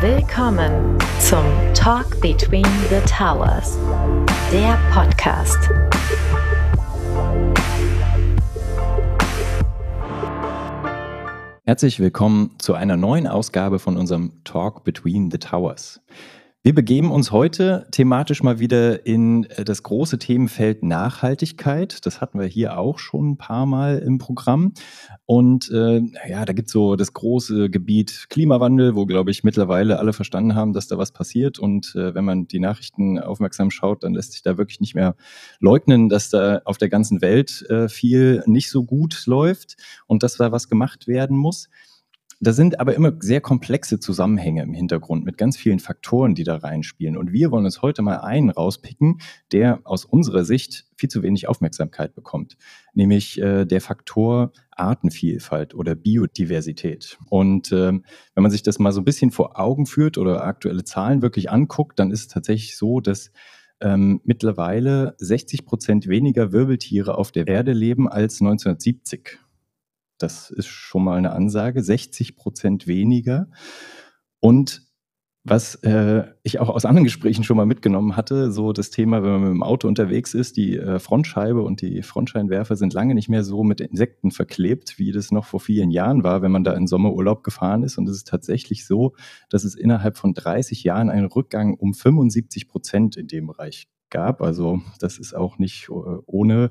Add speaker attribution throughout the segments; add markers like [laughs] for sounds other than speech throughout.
Speaker 1: Willkommen zum Talk Between the Towers, der Podcast.
Speaker 2: Herzlich willkommen zu einer neuen Ausgabe von unserem Talk Between the Towers. Wir begeben uns heute thematisch mal wieder in äh, das große Themenfeld Nachhaltigkeit. Das hatten wir hier auch schon ein paar Mal im Programm. Und äh, ja, da gibt es so das große Gebiet Klimawandel, wo, glaube ich, mittlerweile alle verstanden haben, dass da was passiert. Und äh, wenn man die Nachrichten aufmerksam schaut, dann lässt sich da wirklich nicht mehr leugnen, dass da auf der ganzen Welt äh, viel nicht so gut läuft und dass da was gemacht werden muss. Da sind aber immer sehr komplexe Zusammenhänge im Hintergrund mit ganz vielen Faktoren, die da reinspielen. Und wir wollen uns heute mal einen rauspicken, der aus unserer Sicht viel zu wenig Aufmerksamkeit bekommt, nämlich äh, der Faktor Artenvielfalt oder Biodiversität. Und äh, wenn man sich das mal so ein bisschen vor Augen führt oder aktuelle Zahlen wirklich anguckt, dann ist es tatsächlich so, dass ähm, mittlerweile 60 Prozent weniger Wirbeltiere auf der Erde leben als 1970. Das ist schon mal eine Ansage. 60 Prozent weniger. Und was äh, ich auch aus anderen Gesprächen schon mal mitgenommen hatte, so das Thema, wenn man mit dem Auto unterwegs ist, die äh, Frontscheibe und die Frontscheinwerfer sind lange nicht mehr so mit Insekten verklebt, wie das noch vor vielen Jahren war, wenn man da in Sommerurlaub gefahren ist. Und es ist tatsächlich so, dass es innerhalb von 30 Jahren einen Rückgang um 75 Prozent in dem Bereich gab. Also das ist auch nicht äh, ohne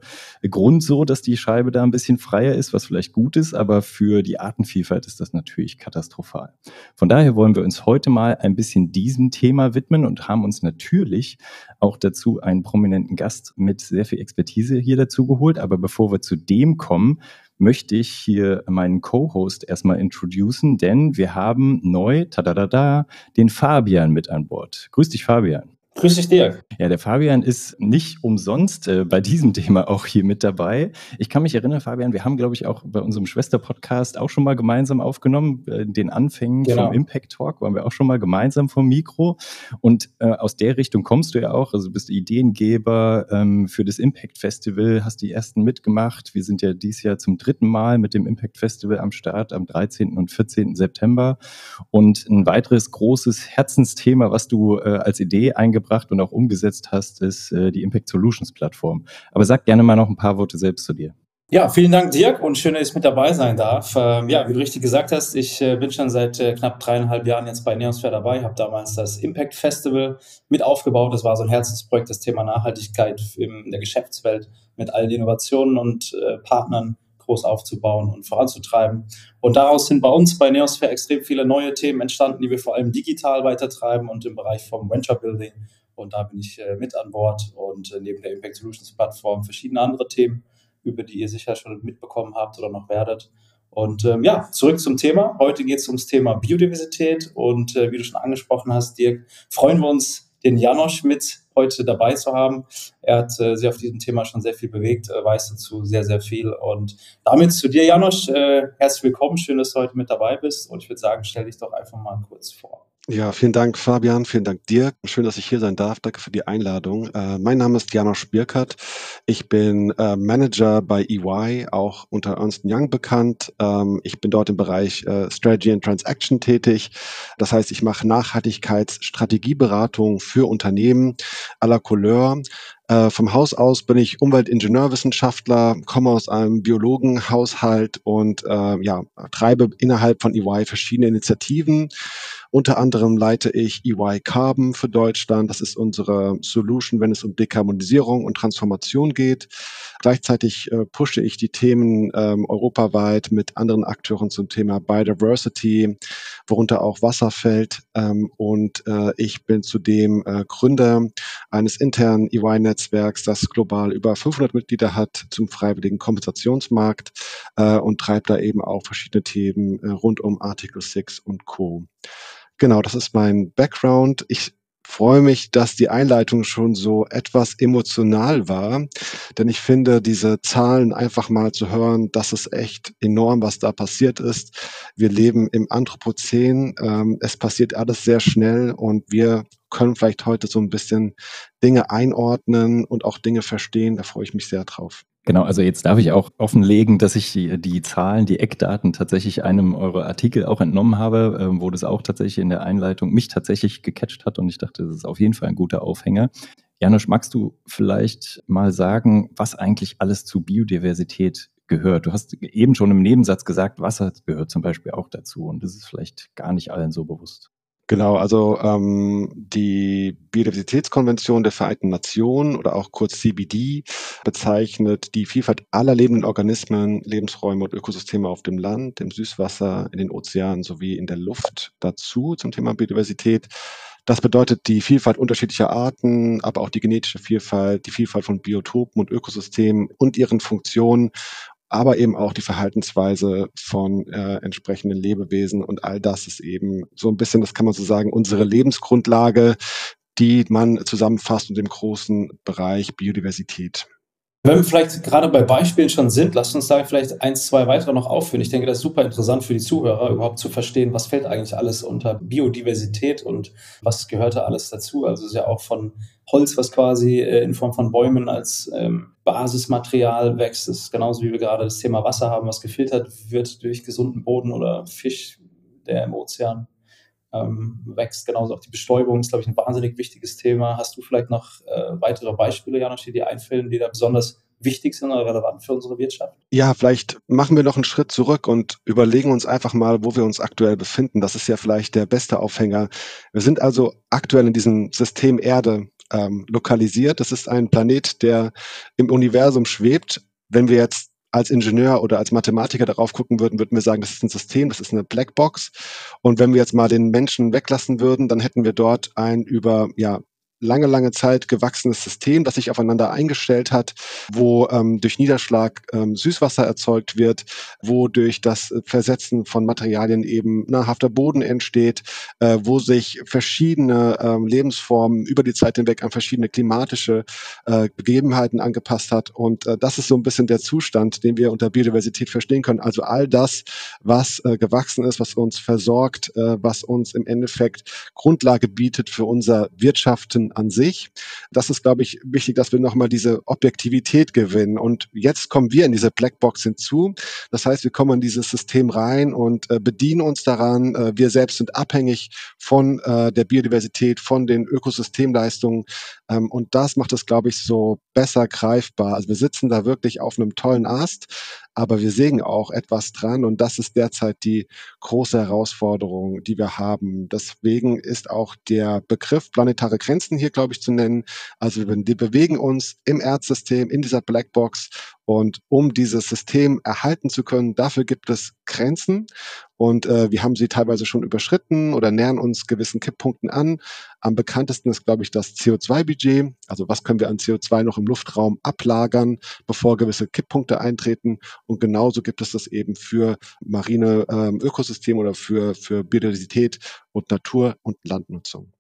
Speaker 2: Grund so, dass die Scheibe da ein bisschen freier ist, was vielleicht gut ist, aber für die Artenvielfalt ist das natürlich katastrophal. Von daher wollen wir uns heute mal ein bisschen diesem Thema widmen und haben uns natürlich auch dazu einen prominenten Gast mit sehr viel Expertise hier dazu geholt. Aber bevor wir zu dem kommen, möchte ich hier meinen Co-Host erstmal introducen, denn wir haben neu, tadadada, den Fabian mit an Bord. Grüß dich, Fabian.
Speaker 3: Grüß dich, Dirk.
Speaker 2: Ja, der Fabian ist nicht umsonst äh, bei diesem [laughs] Thema auch hier mit dabei. Ich kann mich erinnern, Fabian, wir haben, glaube ich, auch bei unserem Schwester-Podcast auch schon mal gemeinsam aufgenommen. Äh, den Anfängen genau. vom Impact Talk waren wir auch schon mal gemeinsam vom Mikro. Und äh, aus der Richtung kommst du ja auch. Also du bist Ideengeber ähm, für das Impact Festival, hast die ersten mitgemacht. Wir sind ja dieses Jahr zum dritten Mal mit dem Impact Festival am Start am 13. und 14. September. Und ein weiteres großes Herzensthema, was du äh, als Idee eingebracht gebracht und auch umgesetzt hast, ist äh, die Impact Solutions Plattform. Aber sag gerne mal noch ein paar Worte selbst zu dir.
Speaker 3: Ja, vielen Dank, Dirk, und schön, dass ich mit dabei sein darf. Ähm, ja, wie du richtig gesagt hast, ich äh, bin schon seit äh, knapp dreieinhalb Jahren jetzt bei Neosphere dabei, habe damals das Impact Festival mit aufgebaut. Das war so ein Herzensprojekt, das Thema Nachhaltigkeit in der Geschäftswelt mit allen Innovationen und äh, Partnern groß aufzubauen und voranzutreiben. Und daraus sind bei uns bei Neosphere extrem viele neue Themen entstanden, die wir vor allem digital weitertreiben und im Bereich vom Venture Building und da bin ich äh, mit an Bord und äh, neben der Impact Solutions Plattform verschiedene andere Themen, über die ihr sicher schon mitbekommen habt oder noch werdet. Und ähm, ja, zurück zum Thema. Heute geht es ums Thema Biodiversität und äh, wie du schon angesprochen hast, Dirk, freuen wir uns, den Janosch mit heute dabei zu haben. Er hat äh, sich auf diesem Thema schon sehr viel bewegt, äh, weiß dazu sehr, sehr viel. Und damit zu dir, Janosch, äh, herzlich willkommen. Schön, dass du heute mit dabei bist. Und ich würde sagen, stell dich doch einfach mal kurz vor.
Speaker 4: Ja, vielen Dank, Fabian. Vielen Dank dir. Schön, dass ich hier sein darf. Danke für die Einladung. Äh, mein Name ist Janosch Birkert. Ich bin äh, Manager bei EY, auch unter Ernst Young bekannt. Ähm, ich bin dort im Bereich äh, Strategy and Transaction tätig. Das heißt, ich mache Nachhaltigkeitsstrategieberatung für Unternehmen à la Couleur. Äh, vom Haus aus bin ich Umweltingenieurwissenschaftler, komme aus einem Biologenhaushalt und äh, ja, treibe innerhalb von EY verschiedene Initiativen. Unter anderem leite ich EY Carbon für Deutschland. Das ist unsere Solution, wenn es um Dekarbonisierung und Transformation geht. Gleichzeitig äh, pushe ich die Themen ähm, europaweit mit anderen Akteuren zum Thema Biodiversity, worunter auch Wasser fällt. Ähm, und äh, ich bin zudem äh, Gründer eines internen EY-Netzwerks, das global über 500 Mitglieder hat zum freiwilligen Kompensationsmarkt äh, und treibt da eben auch verschiedene Themen äh, rund um Article 6 und Co. Genau, das ist mein Background. Ich freue mich, dass die Einleitung schon so etwas emotional war, denn ich finde, diese Zahlen einfach mal zu hören, das ist echt enorm, was da passiert ist. Wir leben im Anthropozän, ähm, es passiert alles sehr schnell und wir können vielleicht heute so ein bisschen Dinge einordnen und auch Dinge verstehen. Da freue ich mich sehr drauf.
Speaker 2: Genau, also jetzt darf ich auch offenlegen, dass ich die, die Zahlen, die Eckdaten tatsächlich einem eurer Artikel auch entnommen habe, äh, wo das auch tatsächlich in der Einleitung mich tatsächlich gecatcht hat und ich dachte, das ist auf jeden Fall ein guter Aufhänger. Janusz, magst du vielleicht mal sagen, was eigentlich alles zu Biodiversität gehört? Du hast eben schon im Nebensatz gesagt, Wasser gehört zum Beispiel auch dazu und das ist vielleicht gar nicht allen so bewusst.
Speaker 4: Genau, also ähm, die Biodiversitätskonvention der Vereinten Nationen oder auch kurz CBD bezeichnet die Vielfalt aller lebenden Organismen, Lebensräume und Ökosysteme auf dem Land, im Süßwasser, in den Ozeanen sowie in der Luft dazu zum Thema Biodiversität. Das bedeutet die Vielfalt unterschiedlicher Arten, aber auch die genetische Vielfalt, die Vielfalt von Biotopen und Ökosystemen und ihren Funktionen aber eben auch die Verhaltensweise von äh, entsprechenden Lebewesen und all das ist eben so ein bisschen, das kann man so sagen, unsere Lebensgrundlage, die man zusammenfasst unter dem großen Bereich Biodiversität.
Speaker 3: Wenn wir vielleicht gerade bei Beispielen schon sind, lasst uns da vielleicht eins, zwei weitere noch aufführen. Ich denke, das ist super interessant für die Zuhörer, überhaupt zu verstehen, was fällt eigentlich alles unter Biodiversität und was gehört da alles dazu. Also es ist ja auch von Holz, was quasi äh, in Form von Bäumen als ähm, Basismaterial wächst. Das ist genauso wie wir gerade das Thema Wasser haben, was gefiltert wird durch gesunden Boden oder Fisch, der im Ozean ähm, wächst. Genauso auch die Bestäubung ist, glaube ich, ein wahnsinnig wichtiges Thema. Hast du vielleicht noch äh, weitere Beispiele, Janosch, die dir einfällen, die da besonders wichtig sind oder relevant für unsere Wirtschaft?
Speaker 4: Ja, vielleicht machen wir noch einen Schritt zurück und überlegen uns einfach mal, wo wir uns aktuell befinden. Das ist ja vielleicht der beste Aufhänger. Wir sind also aktuell in diesem System Erde ähm, lokalisiert. Das ist ein Planet, der im Universum schwebt. Wenn wir jetzt als Ingenieur oder als Mathematiker darauf gucken würden, würden wir sagen, das ist ein System, das ist eine Blackbox. Und wenn wir jetzt mal den Menschen weglassen würden, dann hätten wir dort ein über ja, lange, lange Zeit gewachsenes System, das sich aufeinander eingestellt hat, wo ähm, durch Niederschlag ähm, Süßwasser erzeugt wird, wo durch das Versetzen von Materialien eben nahrhafter Boden entsteht, äh, wo sich verschiedene ähm, Lebensformen über die Zeit hinweg an verschiedene klimatische äh, Begebenheiten angepasst hat. Und äh, das ist so ein bisschen der Zustand, den wir unter Biodiversität verstehen können. Also all das, was äh, gewachsen ist, was uns versorgt, äh, was uns im Endeffekt Grundlage bietet für unser Wirtschaften an sich. Das ist, glaube ich, wichtig, dass wir nochmal diese Objektivität gewinnen. Und jetzt kommen wir in diese Blackbox hinzu. Das heißt, wir kommen in dieses System rein und äh, bedienen uns daran. Äh, wir selbst sind abhängig von äh, der Biodiversität, von den Ökosystemleistungen. Ähm, und das macht es, glaube ich, so besser greifbar. Also wir sitzen da wirklich auf einem tollen Ast, aber wir sägen auch etwas dran und das ist derzeit die große Herausforderung, die wir haben. Deswegen ist auch der Begriff planetare Grenzen hier, glaube ich, zu nennen. Also wir bewegen uns im Erdsystem, in dieser Blackbox und um dieses System erhalten zu können, dafür gibt es Grenzen und äh, wir haben sie teilweise schon überschritten oder nähern uns gewissen Kipppunkten an. Am bekanntesten ist, glaube ich, das CO2-Budget. Also was können wir an CO2 noch im Luftraum ablagern, bevor gewisse Kipppunkte eintreten. Und genauso gibt es das eben für marine ähm, Ökosysteme oder für, für Biodiversität und Natur- und Landnutzung.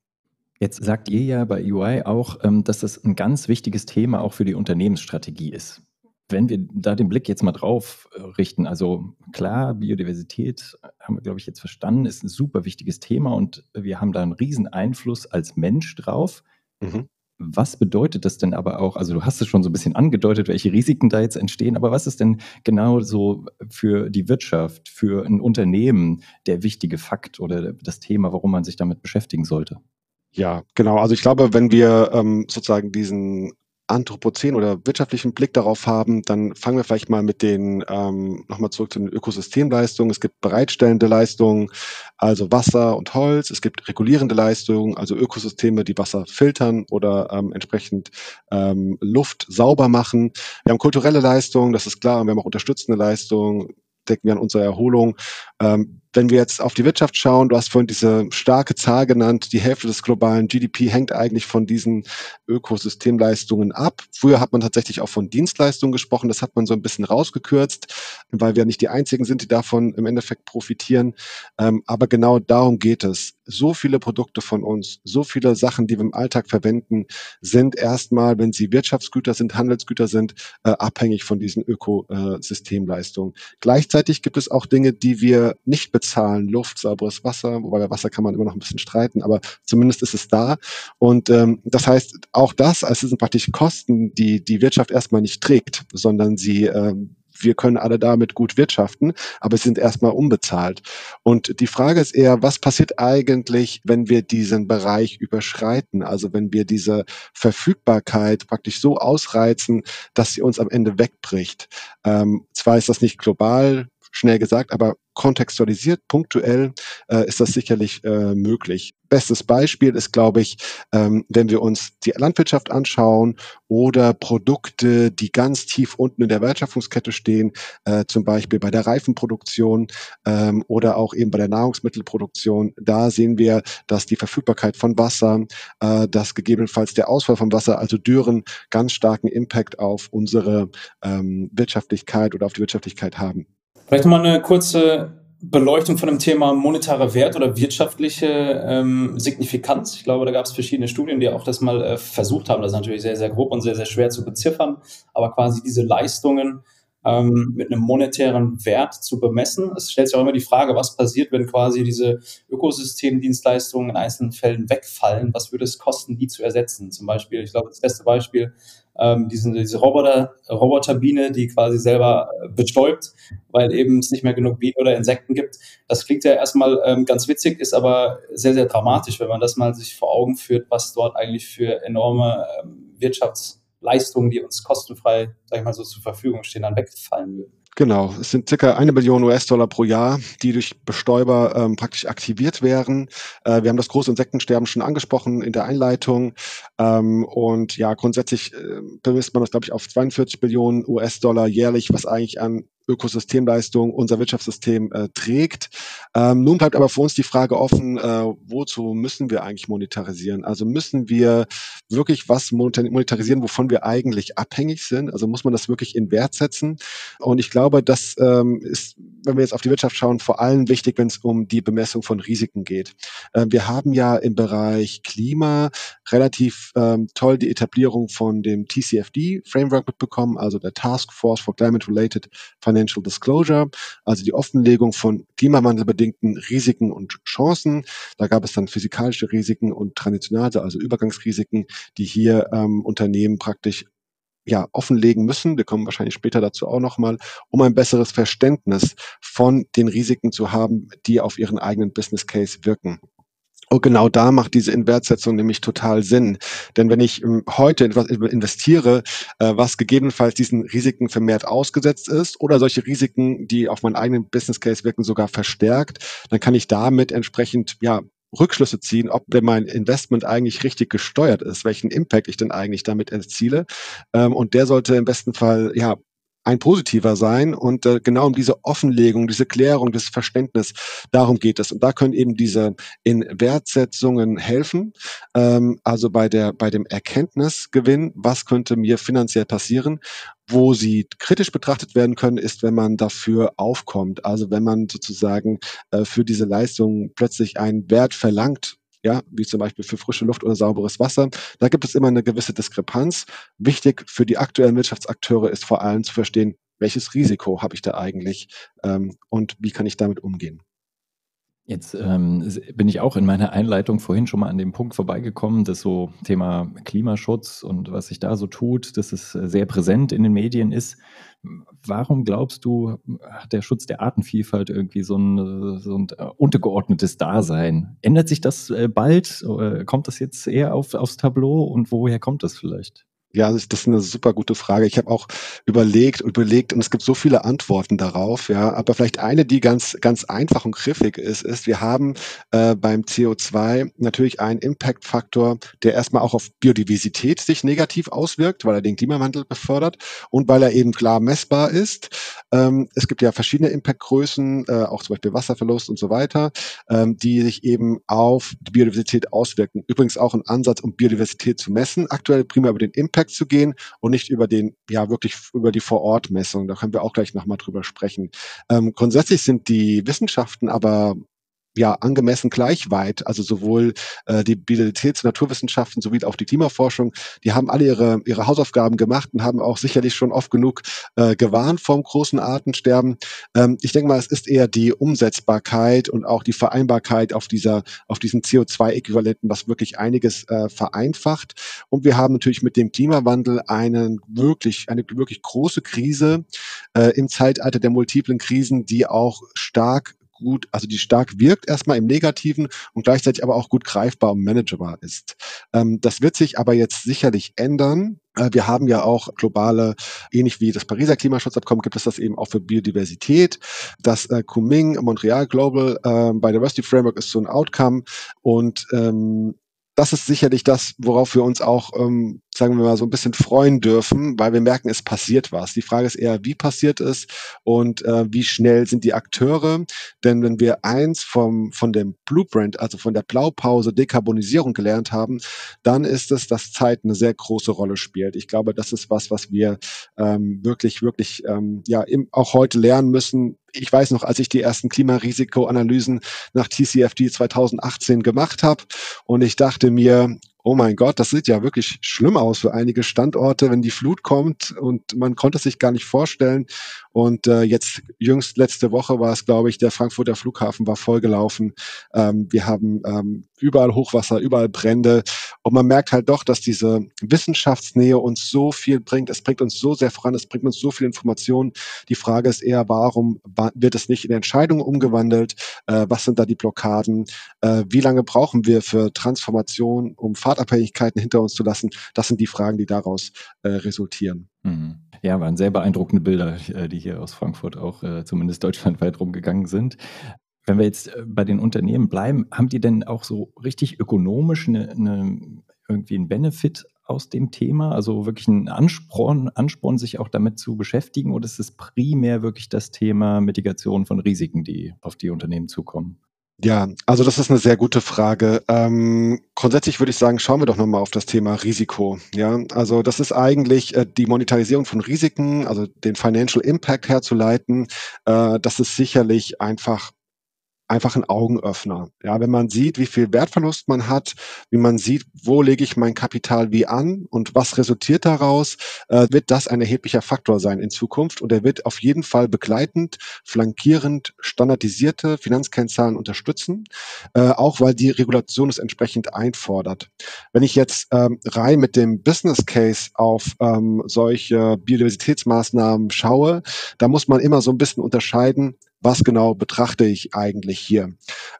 Speaker 2: Jetzt sagt ihr ja bei UI auch, ähm, dass das ein ganz wichtiges Thema auch für die Unternehmensstrategie ist. Wenn wir da den Blick jetzt mal drauf äh, richten, also klar, Biodiversität äh, haben wir, glaube ich, jetzt verstanden, ist ein super wichtiges Thema und wir haben da einen riesen Einfluss als Mensch drauf. Mhm. Was bedeutet das denn aber auch? Also du hast es schon so ein bisschen angedeutet, welche Risiken da jetzt entstehen, aber was ist denn genau so für die Wirtschaft, für ein Unternehmen der wichtige Fakt oder das Thema, warum man sich damit beschäftigen sollte?
Speaker 4: Ja, genau. Also ich glaube, wenn wir ähm, sozusagen diesen Anthropozän oder wirtschaftlichen Blick darauf haben, dann fangen wir vielleicht mal mit den, ähm, nochmal zurück zu den Ökosystemleistungen. Es gibt bereitstellende Leistungen, also Wasser und Holz. Es gibt regulierende Leistungen, also Ökosysteme, die Wasser filtern oder ähm, entsprechend ähm, Luft sauber machen. Wir haben kulturelle Leistungen, das ist klar, und wir haben auch unterstützende Leistungen, denken wir an unsere Erholung. Ähm, wenn wir jetzt auf die Wirtschaft schauen, du hast vorhin diese starke Zahl genannt, die Hälfte des globalen GDP hängt eigentlich von diesen Ökosystemleistungen ab. Früher hat man tatsächlich auch von Dienstleistungen gesprochen, das hat man so ein bisschen rausgekürzt, weil wir nicht die einzigen sind, die davon im Endeffekt profitieren. Ähm, aber genau darum geht es. So viele Produkte von uns, so viele Sachen, die wir im Alltag verwenden, sind erstmal, wenn sie Wirtschaftsgüter sind, Handelsgüter sind, äh, abhängig von diesen Ökosystemleistungen. Gleichzeitig gibt es auch Dinge, die wir nicht bezahlen Luft, sauberes Wasser, wobei bei Wasser kann man immer noch ein bisschen streiten, aber zumindest ist es da. Und ähm, das heißt, auch das, also es sind praktisch Kosten, die die Wirtschaft erstmal nicht trägt, sondern sie ähm, wir können alle damit gut wirtschaften, aber sie sind erstmal unbezahlt. Und die Frage ist eher, was passiert eigentlich, wenn wir diesen Bereich überschreiten? Also wenn wir diese Verfügbarkeit praktisch so ausreizen, dass sie uns am Ende wegbricht. Ähm, zwar ist das nicht global, schnell gesagt, aber kontextualisiert, punktuell äh, ist das sicherlich äh, möglich. Bestes Beispiel ist, glaube ich, ähm, wenn wir uns die Landwirtschaft anschauen oder Produkte, die ganz tief unten in der Wertschöpfungskette stehen, äh, zum Beispiel bei der Reifenproduktion ähm, oder auch eben bei der Nahrungsmittelproduktion. Da sehen wir, dass die Verfügbarkeit von Wasser, äh, dass gegebenenfalls der Ausfall von Wasser, also Dürren, ganz starken Impact auf unsere ähm, Wirtschaftlichkeit oder auf die Wirtschaftlichkeit haben.
Speaker 3: Vielleicht nochmal eine kurze Beleuchtung von dem Thema monetarer Wert oder wirtschaftliche ähm, Signifikanz. Ich glaube, da gab es verschiedene Studien, die auch das mal äh, versucht haben. Das ist natürlich sehr, sehr grob und sehr, sehr schwer zu beziffern. Aber quasi diese Leistungen ähm, mit einem monetären Wert zu bemessen. Es stellt sich auch immer die Frage, was passiert, wenn quasi diese Ökosystemdienstleistungen in einzelnen Fällen wegfallen? Was würde es kosten, die zu ersetzen? Zum Beispiel, ich glaube, das beste Beispiel ähm, diese, diese Roboter, Roboterbiene, die quasi selber äh, bestäubt, weil eben es nicht mehr genug Bienen oder Insekten gibt. Das klingt ja erstmal ähm, ganz witzig, ist aber sehr, sehr dramatisch, wenn man das mal sich vor Augen führt, was dort eigentlich für enorme ähm, Wirtschaftsleistungen, die uns kostenfrei, sag ich mal so, zur Verfügung stehen, dann wegfallen würden.
Speaker 4: Genau, es sind circa eine Billion US-Dollar pro Jahr, die durch Bestäuber ähm, praktisch aktiviert werden. Äh, wir haben das große Insektensterben schon angesprochen in der Einleitung. Ähm, und ja, grundsätzlich äh, bemisst man das, glaube ich, auf 42 Billionen US-Dollar jährlich, was eigentlich an Ökosystemleistung unser Wirtschaftssystem äh, trägt. Ähm, nun bleibt aber für uns die Frage offen, äh, wozu müssen wir eigentlich monetarisieren? Also müssen wir wirklich was monetarisieren, wovon wir eigentlich abhängig sind? Also muss man das wirklich in Wert setzen? Und ich glaube, das ähm, ist, wenn wir jetzt auf die Wirtschaft schauen, vor allem wichtig, wenn es um die Bemessung von Risiken geht. Äh, wir haben ja im Bereich Klima relativ ähm, toll die Etablierung von dem TCFD-Framework mitbekommen, also der Task Force for Climate-Related Financial Financial Disclosure, also die Offenlegung von klimawandelbedingten Risiken und Chancen. Da gab es dann physikalische Risiken und traditionelle, also Übergangsrisiken, die hier ähm, Unternehmen praktisch ja, offenlegen müssen. Wir kommen wahrscheinlich später dazu auch nochmal, um ein besseres Verständnis von den Risiken zu haben, die auf ihren eigenen Business Case wirken. Und genau da macht diese Inwertsetzung nämlich total Sinn. Denn wenn ich ähm, heute etwas investiere, äh, was gegebenenfalls diesen Risiken vermehrt ausgesetzt ist oder solche Risiken, die auf meinen eigenen Business Case wirken, sogar verstärkt, dann kann ich damit entsprechend ja Rückschlüsse ziehen, ob denn mein Investment eigentlich richtig gesteuert ist, welchen Impact ich denn eigentlich damit erziele. Ähm, und der sollte im besten Fall ja ein positiver sein. Und äh, genau um diese Offenlegung, diese Klärung, dieses Verständnis, darum geht es. Und da können eben diese Inwertsetzungen helfen. Ähm, also bei der, bei dem Erkenntnisgewinn, was könnte mir finanziell passieren, wo sie kritisch betrachtet werden können, ist, wenn man dafür aufkommt. Also wenn man sozusagen äh, für diese Leistung plötzlich einen Wert verlangt, ja, wie zum Beispiel für frische Luft oder sauberes Wasser. Da gibt es immer eine gewisse Diskrepanz. Wichtig für die aktuellen Wirtschaftsakteure ist vor allem zu verstehen, welches Risiko habe ich da eigentlich ähm, und wie kann ich damit umgehen.
Speaker 2: Jetzt ähm, bin ich auch in meiner Einleitung vorhin schon mal an dem Punkt vorbeigekommen, dass so Thema Klimaschutz und was sich da so tut, dass es äh, sehr präsent in den Medien ist. Warum glaubst du, hat der Schutz der Artenvielfalt irgendwie so ein, so ein äh, untergeordnetes Dasein? Ändert sich das äh, bald? Kommt das jetzt eher auf, aufs Tableau und woher kommt das vielleicht?
Speaker 4: Ja, das ist eine super gute Frage. Ich habe auch überlegt und überlegt und es gibt so viele Antworten darauf, ja. Aber vielleicht eine, die ganz, ganz einfach und griffig ist, ist, wir haben äh, beim CO2 natürlich einen Impact-Faktor, der erstmal auch auf Biodiversität sich negativ auswirkt, weil er den Klimawandel befördert und weil er eben klar messbar ist. Ähm, es gibt ja verschiedene Impact-Größen, äh, auch zum Beispiel Wasserverlust und so weiter, ähm, die sich eben auf die Biodiversität auswirken. Übrigens auch ein Ansatz, um Biodiversität zu messen. Aktuell primär über den Impact Impact zu gehen und nicht über den, ja, wirklich über die Vorortmessung. Da können wir auch gleich nochmal drüber sprechen. Ähm, grundsätzlich sind die Wissenschaften aber ja angemessen gleich weit. Also sowohl äh, die Biodiversitäts- und Naturwissenschaften sowie auch die Klimaforschung, die haben alle ihre, ihre Hausaufgaben gemacht und haben auch sicherlich schon oft genug äh, gewarnt vom großen Artensterben. Ähm, ich denke mal, es ist eher die Umsetzbarkeit und auch die Vereinbarkeit auf dieser, auf diesen CO2-Äquivalenten, was wirklich einiges äh, vereinfacht. Und wir haben natürlich mit dem Klimawandel einen wirklich, eine wirklich große Krise äh, im Zeitalter der multiplen Krisen, die auch stark gut, also die stark wirkt erstmal im Negativen und gleichzeitig aber auch gut greifbar und managebar ist. Ähm, das wird sich aber jetzt sicherlich ändern. Äh, wir haben ja auch globale, ähnlich wie das Pariser Klimaschutzabkommen, gibt es das eben auch für Biodiversität. Das äh, Kunming Montreal Global äh, Biodiversity Framework ist so ein Outcome und ähm, das ist sicherlich das, worauf wir uns auch, ähm, sagen wir mal, so ein bisschen freuen dürfen, weil wir merken, es passiert was. Die Frage ist eher, wie passiert es und äh, wie schnell sind die Akteure? Denn wenn wir eins vom, von dem Blueprint, also von der Blaupause Dekarbonisierung gelernt haben, dann ist es, dass Zeit eine sehr große Rolle spielt. Ich glaube, das ist was, was wir ähm, wirklich, wirklich ähm, ja im, auch heute lernen müssen, ich weiß noch, als ich die ersten Klimarisikoanalysen nach TCFD 2018 gemacht habe und ich dachte mir, oh mein Gott, das sieht ja wirklich schlimm aus für einige Standorte, wenn die Flut kommt und man konnte sich gar nicht vorstellen. Und äh, jetzt jüngst letzte Woche war es, glaube ich, der Frankfurter Flughafen war vollgelaufen. Ähm, wir haben ähm, überall Hochwasser, überall Brände. Und man merkt halt doch, dass diese Wissenschaftsnähe uns so viel bringt. Es bringt uns so sehr voran, es bringt uns so viel Informationen. Die Frage ist eher, warum wird es nicht in Entscheidungen umgewandelt? Äh, was sind da die Blockaden? Äh, wie lange brauchen wir für Transformation, um Fahrtabhängigkeiten hinter uns zu lassen? Das sind die Fragen, die daraus äh, resultieren.
Speaker 2: Mhm. Ja, waren sehr beeindruckende Bilder, äh, die hier aus Frankfurt auch äh, zumindest deutschlandweit rumgegangen sind. Wenn wir jetzt äh, bei den Unternehmen bleiben, haben die denn auch so richtig ökonomisch eine, eine, irgendwie einen Benefit aus dem Thema? Also wirklich einen Ansporn, Ansporn, sich auch damit zu beschäftigen? Oder ist es primär wirklich das Thema Mitigation von Risiken, die auf die Unternehmen zukommen?
Speaker 4: Ja, also das ist eine sehr gute Frage. Ähm, grundsätzlich würde ich sagen, schauen wir doch nochmal auf das Thema Risiko. Ja, also das ist eigentlich äh, die Monetarisierung von Risiken, also den Financial Impact herzuleiten. Äh, das ist sicherlich einfach einfach ein Augenöffner. Ja, wenn man sieht, wie viel Wertverlust man hat, wie man sieht, wo lege ich mein Kapital wie an und was resultiert daraus, äh, wird das ein erheblicher Faktor sein in Zukunft und er wird auf jeden Fall begleitend, flankierend, standardisierte Finanzkennzahlen unterstützen, äh, auch weil die Regulation es entsprechend einfordert. Wenn ich jetzt ähm, rein mit dem Business Case auf ähm, solche Biodiversitätsmaßnahmen schaue, da muss man immer so ein bisschen unterscheiden, was genau betrachte ich eigentlich hier.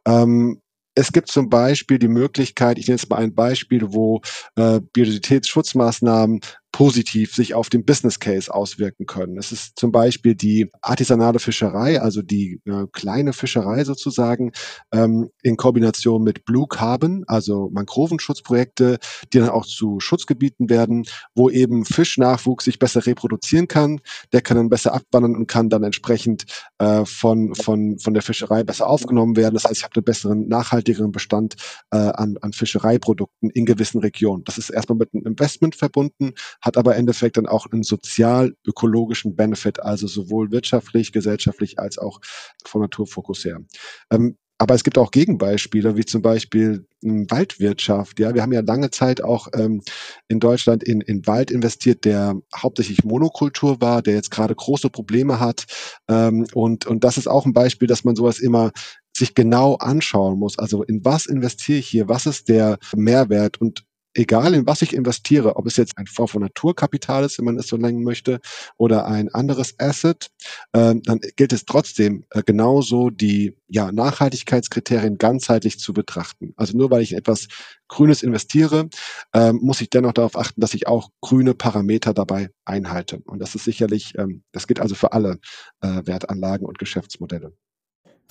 Speaker 4: Ähm, es gibt zum Beispiel die Möglichkeit, ich nenne jetzt mal ein Beispiel, wo äh, Biodiversitätsschutzmaßnahmen positiv sich auf den Business Case auswirken können. Es ist zum Beispiel die artisanale Fischerei, also die äh, kleine Fischerei sozusagen, ähm, in Kombination mit Blue Carbon, also Mangrovenschutzprojekte, die dann auch zu Schutzgebieten werden, wo eben Fischnachwuchs sich besser reproduzieren kann. Der kann dann besser abwandern und kann dann entsprechend äh, von, von, von der Fischerei besser aufgenommen werden. Das heißt, ich habe einen besseren, nachhaltigeren Bestand äh, an, an Fischereiprodukten in gewissen Regionen. Das ist erstmal mit einem Investment verbunden, hat aber im Endeffekt dann auch einen sozial-ökologischen Benefit, also sowohl wirtschaftlich, gesellschaftlich als auch vom Naturfokus her. Ähm, aber es gibt auch Gegenbeispiele, wie zum Beispiel Waldwirtschaft. Ja, wir haben ja lange Zeit auch ähm, in Deutschland in, in Wald investiert, der hauptsächlich Monokultur war, der jetzt gerade große Probleme hat. Ähm, und, und das ist auch ein Beispiel, dass man sowas immer sich genau anschauen muss. Also in was investiere ich hier? Was ist der Mehrwert? Und egal in was ich investiere, ob es jetzt ein Fonds von Naturkapital ist, wenn man es so nennen möchte, oder ein anderes Asset, äh, dann gilt es trotzdem äh, genauso die ja, Nachhaltigkeitskriterien ganzheitlich zu betrachten. Also nur weil ich in etwas Grünes investiere, äh, muss ich dennoch darauf achten, dass ich auch grüne Parameter dabei einhalte. Und das ist sicherlich, ähm, das gilt also für alle äh, Wertanlagen und Geschäftsmodelle.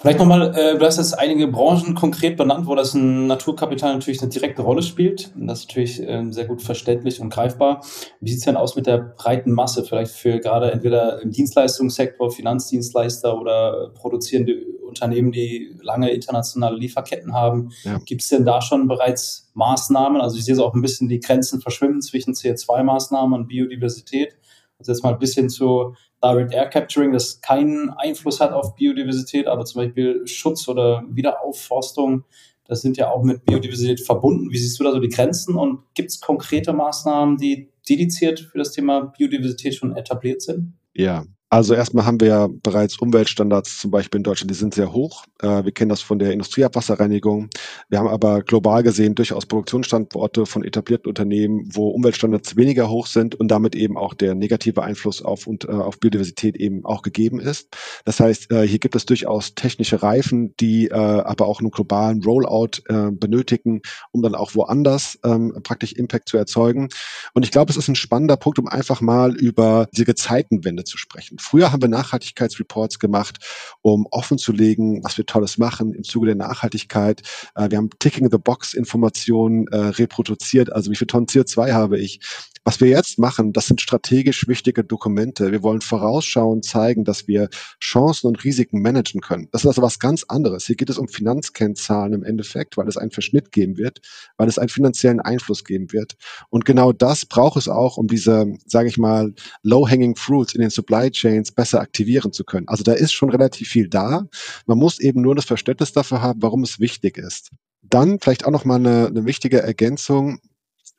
Speaker 3: Vielleicht nochmal, äh, du hast jetzt einige Branchen konkret benannt, wo das ein Naturkapital natürlich eine direkte Rolle spielt. Und das ist natürlich äh, sehr gut verständlich und greifbar. Wie sieht's denn aus mit der breiten Masse, vielleicht für gerade entweder im Dienstleistungssektor, Finanzdienstleister oder produzierende Unternehmen, die lange internationale Lieferketten haben? Ja. Gibt es denn da schon bereits Maßnahmen? Also ich sehe so auch ein bisschen die Grenzen verschwimmen zwischen CO2-Maßnahmen und Biodiversität. Also jetzt mal ein bisschen zu Direct Air Capturing, das keinen Einfluss hat auf Biodiversität, aber zum Beispiel Schutz oder Wiederaufforstung, das sind ja auch mit Biodiversität verbunden. Wie siehst du da so die Grenzen und gibt es konkrete Maßnahmen, die dediziert für das Thema Biodiversität schon etabliert sind?
Speaker 4: Ja, also erstmal haben wir ja bereits Umweltstandards zum Beispiel in Deutschland, die sind sehr hoch. Äh, wir kennen das von der Industrieabwasserreinigung. Wir haben aber global gesehen durchaus Produktionsstandorte von etablierten Unternehmen, wo Umweltstandards weniger hoch sind und damit eben auch der negative Einfluss auf, und, äh, auf Biodiversität eben auch gegeben ist. Das heißt, äh, hier gibt es durchaus technische Reifen, die aber auch einen globalen Rollout benötigen, um dann auch woanders ähm, praktisch Impact zu erzeugen. Und ich glaube, es ist ein spannender Punkt, um einfach mal über diese Zeitenwende zu sprechen. Früher haben wir Nachhaltigkeitsreports gemacht, um offenzulegen, was wir Tolles machen im Zuge der Nachhaltigkeit. Äh, wir haben Ticking-the-Box-Informationen äh, reproduziert, also wie viel Tonnen CO2 habe ich. Was wir jetzt machen, das sind strategisch wichtige Dokumente. Wir wollen vorausschauend zeigen, dass wir Chancen und Risiken managen können. Das ist also was ganz anderes. Hier geht es um Finanzkennzahlen im Endeffekt, weil es einen Verschnitt geben wird, weil es einen finanziellen Einfluss geben wird. Und genau das braucht es auch, um diese, sage ich mal, low-hanging fruits in den Supply Chains besser aktivieren zu können. Also da ist schon relativ viel da. Man muss eben nur das Verständnis dafür haben, warum es wichtig ist. Dann vielleicht auch noch mal eine, eine wichtige Ergänzung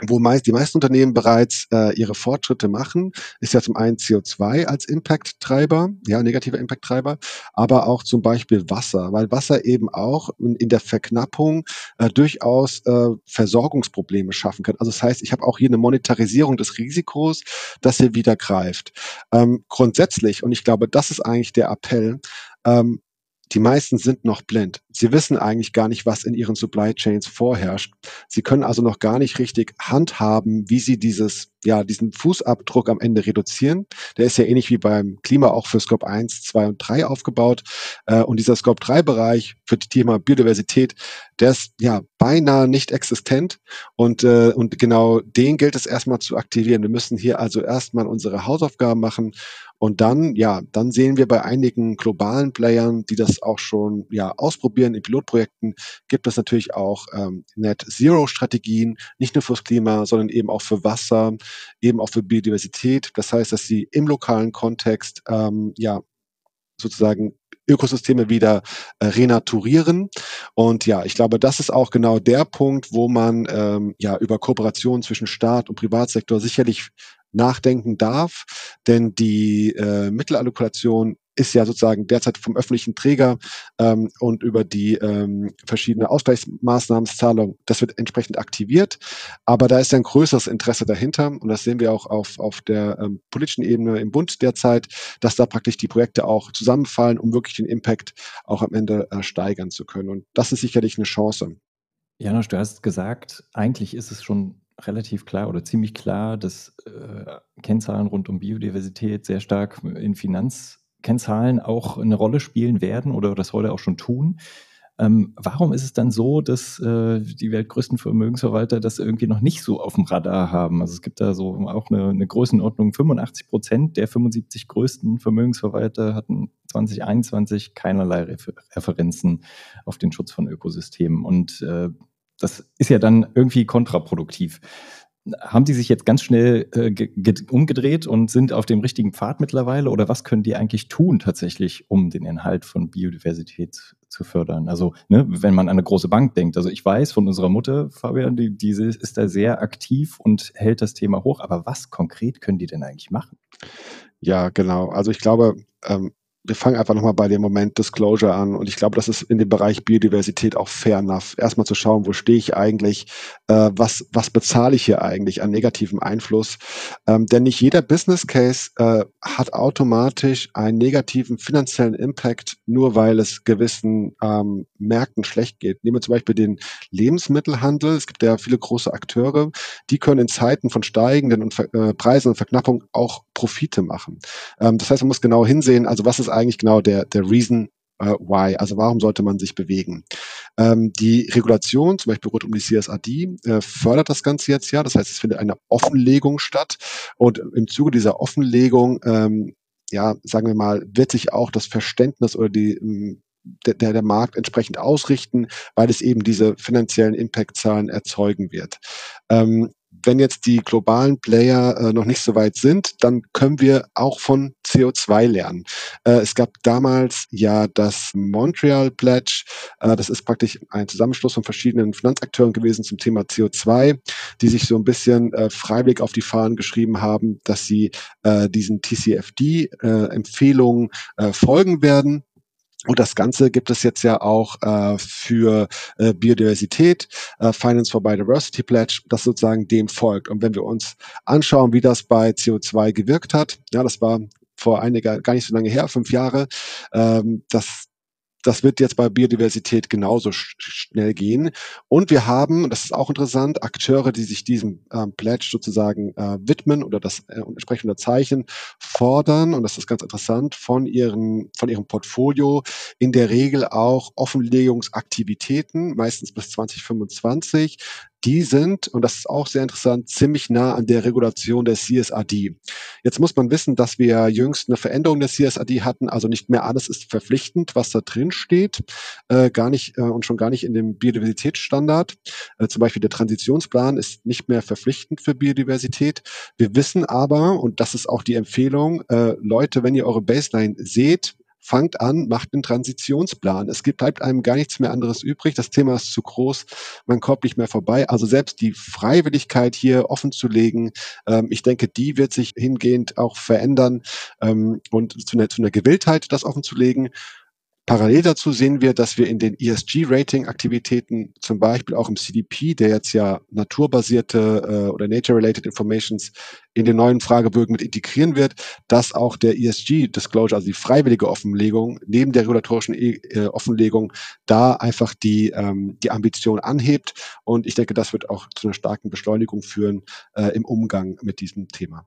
Speaker 4: wo meist, die meisten Unternehmen bereits äh, ihre Fortschritte machen, ist ja zum einen CO2 als Impact-Treiber, ja, negativer Impact-Treiber, aber auch zum Beispiel Wasser, weil Wasser eben auch in, in der Verknappung äh, durchaus äh, Versorgungsprobleme schaffen kann. Also das heißt, ich habe auch hier eine Monetarisierung des Risikos, dass hier wieder greift. Ähm, grundsätzlich, und ich glaube, das ist eigentlich der Appell, ähm, die meisten sind noch blind. Sie wissen eigentlich gar nicht, was in ihren Supply Chains vorherrscht. Sie können also noch gar nicht richtig handhaben, wie sie dieses, ja, diesen Fußabdruck am Ende reduzieren. Der ist ja ähnlich wie beim Klima auch für Scope 1, 2 und 3 aufgebaut. Äh, und dieser Scope 3 Bereich für das Thema Biodiversität, der ist ja beinahe nicht existent. Und, äh, und genau den gilt es erstmal zu aktivieren. Wir müssen hier also erstmal unsere Hausaufgaben machen und dann, ja, dann sehen wir bei einigen globalen Playern, die das auch schon ja, ausprobieren in Pilotprojekten, gibt es natürlich auch ähm, Net Zero Strategien, nicht nur fürs Klima, sondern eben auch für Wasser, eben auch für Biodiversität. Das heißt, dass sie im lokalen Kontext ähm, ja sozusagen Ökosysteme wieder äh, renaturieren. Und ja, ich glaube, das ist auch genau der Punkt, wo man ähm, ja über Kooperation zwischen Staat und Privatsektor sicherlich nachdenken darf, denn die äh, Mittelallokation ist ja sozusagen derzeit vom öffentlichen Träger ähm, und über die ähm, verschiedene Ausgleichsmaßnahmenzahlung, das wird entsprechend aktiviert. Aber da ist ein größeres Interesse dahinter und das sehen wir auch auf, auf der ähm, politischen Ebene im Bund derzeit, dass da praktisch die Projekte auch zusammenfallen, um wirklich den Impact auch am Ende äh, steigern zu können. Und das ist sicherlich eine Chance.
Speaker 2: Janosch, du hast gesagt, eigentlich ist es schon relativ klar oder ziemlich klar, dass äh, Kennzahlen rund um Biodiversität sehr stark in Finanzkennzahlen auch eine Rolle spielen werden oder das heute auch schon tun. Ähm, warum ist es dann so, dass äh, die weltgrößten Vermögensverwalter das irgendwie noch nicht so auf dem Radar haben? Also es gibt da so auch eine, eine Größenordnung, 85 Prozent der 75 größten Vermögensverwalter hatten 2021 keinerlei Refer Referenzen auf den Schutz von Ökosystemen. Und äh, das ist ja dann irgendwie kontraproduktiv. Haben die sich jetzt ganz schnell äh, umgedreht und sind auf dem richtigen Pfad mittlerweile? Oder was können die eigentlich tun tatsächlich, um den Inhalt von Biodiversität zu fördern? Also, ne, wenn man an eine große Bank denkt. Also ich weiß von unserer Mutter, Fabian, die, diese ist da sehr aktiv und hält das Thema hoch. Aber was konkret können die denn eigentlich machen?
Speaker 4: Ja, genau. Also ich glaube, ähm, wir fangen einfach nochmal bei dem Moment Disclosure an. Und ich glaube, das ist in dem Bereich Biodiversität auch fair enough. Erstmal zu schauen, wo stehe ich eigentlich, äh, was, was bezahle ich hier eigentlich an negativem Einfluss. Ähm, denn nicht jeder Business Case äh, hat automatisch einen negativen finanziellen Impact, nur weil es gewissen ähm, Märkten schlecht geht. Nehmen wir zum Beispiel den Lebensmittelhandel. Es gibt ja viele große Akteure, die können in Zeiten von steigenden und, äh, Preisen und Verknappung auch Profite machen. Ähm, das heißt, man muss genau hinsehen, also was ist eigentlich genau der, der Reason uh, why, also warum sollte man sich bewegen. Ähm, die Regulation, zum Beispiel rund um die CSRD, äh, fördert das Ganze jetzt ja. Das heißt, es findet eine Offenlegung statt und im Zuge dieser Offenlegung, ähm, ja, sagen wir mal, wird sich auch das Verständnis oder die ähm, der, der Markt entsprechend ausrichten, weil es eben diese finanziellen Impact-Zahlen erzeugen wird. Ähm, wenn jetzt die globalen Player äh, noch nicht so weit sind, dann können wir auch von CO2 lernen. Äh, es gab damals ja das Montreal Pledge. Äh, das ist praktisch ein Zusammenschluss von verschiedenen Finanzakteuren gewesen zum Thema CO2, die sich so ein bisschen äh, freiwillig auf die Fahnen geschrieben haben, dass sie äh, diesen TCFD-Empfehlungen äh, folgen werden. Und das Ganze gibt es jetzt ja auch äh, für äh, Biodiversität, äh, Finance for Biodiversity Pledge, das sozusagen dem folgt. Und wenn wir uns anschauen, wie das bei CO2 gewirkt hat, ja, das war vor einiger, gar nicht so lange her, fünf Jahre, ähm, das das wird jetzt bei Biodiversität genauso sch schnell gehen. Und wir haben, das ist auch interessant, Akteure, die sich diesem ähm, Pledge sozusagen äh, widmen oder das äh, entsprechende Zeichen fordern, und das ist ganz interessant, von, ihren, von ihrem Portfolio. In der Regel auch Offenlegungsaktivitäten, meistens bis 2025, die sind, und das ist auch sehr interessant, ziemlich nah an der Regulation der CSRD. Jetzt muss man wissen, dass wir jüngst eine Veränderung der CSRD hatten, also nicht mehr alles ist verpflichtend, was da drin steht, äh, gar nicht äh, und schon gar nicht in dem Biodiversitätsstandard. Äh, zum Beispiel der Transitionsplan ist nicht mehr verpflichtend für Biodiversität. Wir wissen aber, und das ist auch die Empfehlung, äh, Leute, wenn ihr eure Baseline seht, fangt an, macht einen Transitionsplan. Es gibt bleibt einem gar nichts mehr anderes übrig. Das Thema ist zu groß, man kommt nicht mehr vorbei. Also selbst die Freiwilligkeit hier offen zu legen, ähm, ich denke, die wird sich hingehend auch verändern ähm, und zu einer, zu einer Gewilltheit, das offen zu legen. Parallel dazu sehen wir, dass wir in den ESG-Rating-Aktivitäten, zum Beispiel auch im CDP, der jetzt ja naturbasierte äh, oder Nature-Related Informations in den neuen Fragebögen mit integrieren wird, dass auch der ESG-Disclosure, also die freiwillige Offenlegung, neben der regulatorischen e äh, Offenlegung, da einfach die, ähm, die Ambition anhebt. Und ich denke, das wird auch zu einer starken Beschleunigung führen äh, im Umgang mit diesem Thema.